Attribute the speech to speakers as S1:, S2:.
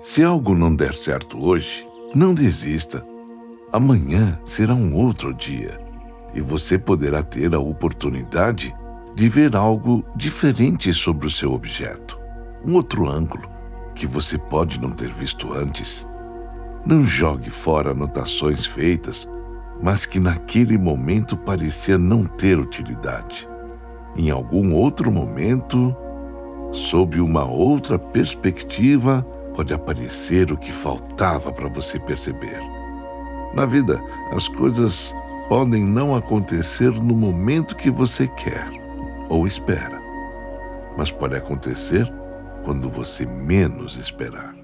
S1: Se algo não der certo hoje, não desista. Amanhã será um outro dia e você poderá ter a oportunidade de ver algo diferente sobre o seu objeto, um outro ângulo que você pode não ter visto antes. Não jogue fora anotações feitas, mas que naquele momento parecia não ter utilidade. Em algum outro momento, sob uma outra perspectiva, pode aparecer o que faltava para você perceber. Na vida, as coisas podem não acontecer no momento que você quer ou espera, mas pode acontecer quando você menos esperar.